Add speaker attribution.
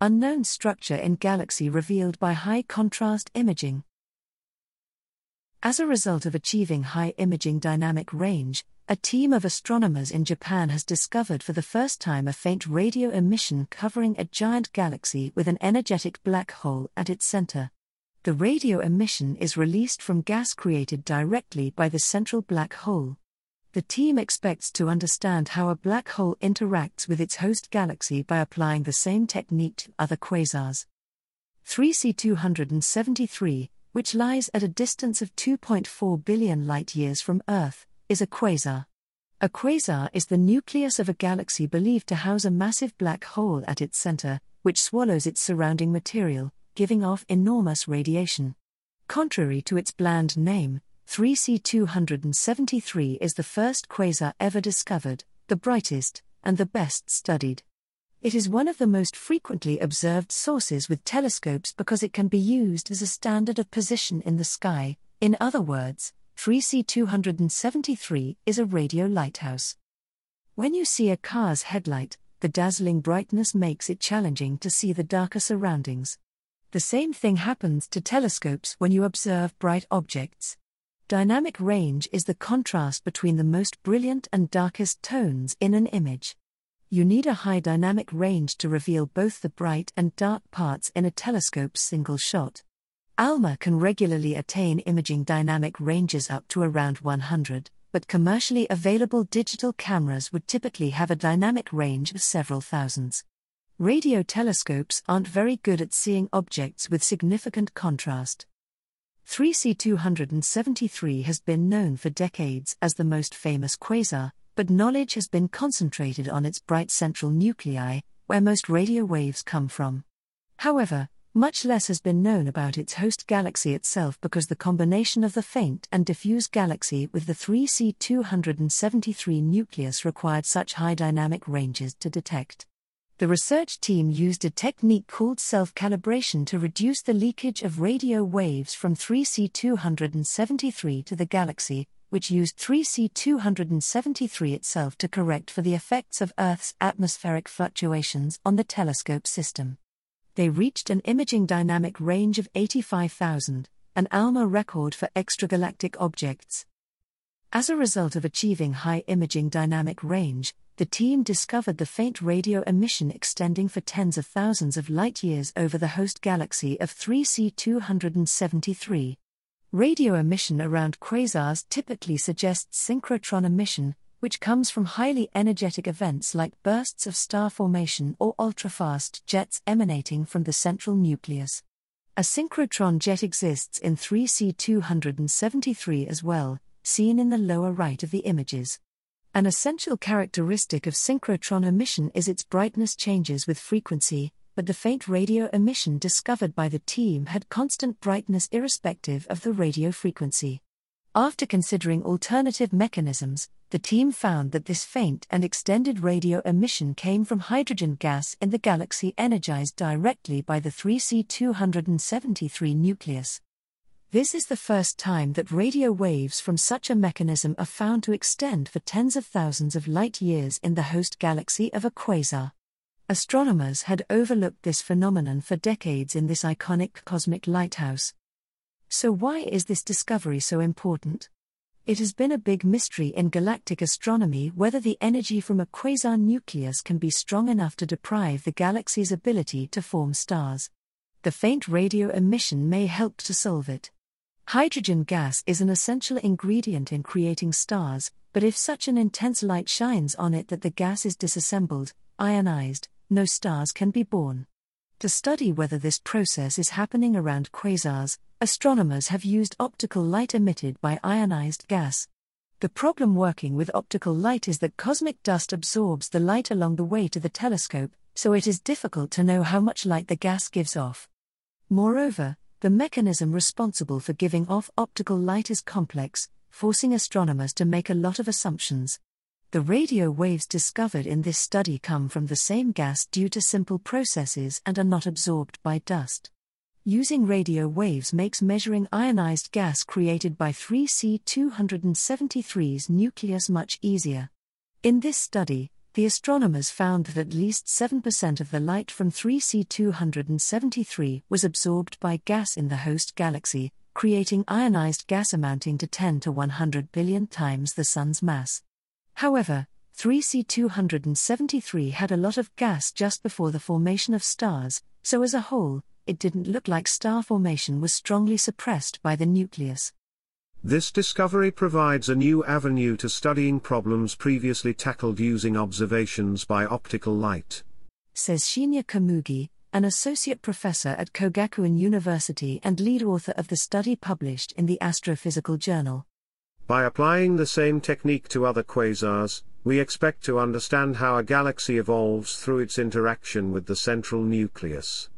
Speaker 1: unknown structure in galaxy revealed by high contrast imaging. As a result of achieving high imaging dynamic range, a team of astronomers in Japan has discovered for the first time a faint radio emission covering a giant galaxy with an energetic black hole at its center. The radio emission is released from gas created directly by the central black hole. The team expects to understand how a black hole interacts with its host galaxy by applying the same technique to other quasars. 3C273, which lies at a distance of 2.4 billion light years from Earth, is a quasar. A quasar is the nucleus of a galaxy believed to house a massive black hole at its center, which swallows its surrounding material, giving off enormous radiation. Contrary to its bland name, 3C273 is the first quasar ever discovered, the brightest, and the best studied. It is one of the most frequently observed sources with telescopes because it can be used as a standard of position in the sky. In other words, 3C273 is a radio lighthouse. When you see a car's headlight, the dazzling brightness makes it challenging to see the darker surroundings. The same thing happens to telescopes when you observe bright objects. Dynamic range is the contrast between the most brilliant and darkest tones in an image you need a high dynamic range to reveal both the bright and dark parts in a telescope's single shot. ALMA can regularly attain imaging dynamic ranges up to around 100, but commercially available digital cameras would typically have a dynamic range of several thousands. Radio telescopes aren't very good at seeing objects with significant contrast. 3C273 has been known for decades as the most famous quasar, but knowledge has been concentrated on its bright central nuclei, where most radio waves come from. However, much less has been known about its host galaxy itself because the combination of the faint and diffuse galaxy with the 3C273 nucleus required such high dynamic ranges to detect. The research team used a technique called self calibration to reduce the leakage of radio waves from 3C273 to the galaxy, which used 3C273 itself to correct for the effects of Earth's atmospheric fluctuations on the telescope system. They reached an imaging dynamic range of 85,000, an ALMA record for extragalactic objects. As a result of achieving high imaging dynamic range, the team discovered the faint radio emission extending for tens of thousands of light years over the host galaxy of 3C273. Radio emission around quasars typically suggests synchrotron emission, which comes from highly energetic events like bursts of star formation or ultrafast jets emanating from the central nucleus. A synchrotron jet exists in 3C273 as well, seen in the lower right of the images. An essential characteristic of synchrotron emission is its brightness changes with frequency, but the faint radio emission discovered by the team had constant brightness irrespective of the radio frequency. After considering alternative mechanisms, the team found that this faint and extended radio emission came from hydrogen gas in the galaxy energized directly by the 3C273 nucleus. This is the first time that radio waves from such a mechanism are found to extend for tens of thousands of light years in the host galaxy of a quasar. Astronomers had overlooked this phenomenon for decades in this iconic cosmic lighthouse. So, why is this discovery so important? It has been a big mystery in galactic astronomy whether the energy from a quasar nucleus can be strong enough to deprive the galaxy's ability to form stars. The faint radio emission may help to solve it. Hydrogen gas is an essential ingredient in creating stars, but if such an intense light shines on it that the gas is disassembled, ionized, no stars can be born. To study whether this process is happening around quasars, astronomers have used optical light emitted by ionized gas. The problem working with optical light is that cosmic dust absorbs the light along the way to the telescope, so it is difficult to know how much light the gas gives off. Moreover, the mechanism responsible for giving off optical light is complex, forcing astronomers to make a lot of assumptions. The radio waves discovered in this study come from the same gas due to simple processes and are not absorbed by dust. Using radio waves makes measuring ionized gas created by 3C273's nucleus much easier. In this study, the astronomers found that at least 7% of the light from 3C273 was absorbed by gas in the host galaxy, creating ionized gas amounting to 10 to 100 billion times the Sun's mass. However, 3C273 had a lot of gas just before the formation of stars, so as a whole, it didn't look like star formation was strongly suppressed by the nucleus.
Speaker 2: This discovery provides a new avenue to studying problems previously tackled using observations by optical light.
Speaker 1: Says Shinya Komugi, an associate professor at Kogakuin University and lead author of the study published in the Astrophysical Journal.
Speaker 2: By applying the same technique to other quasars, we expect to understand how a galaxy evolves through its interaction with the central nucleus.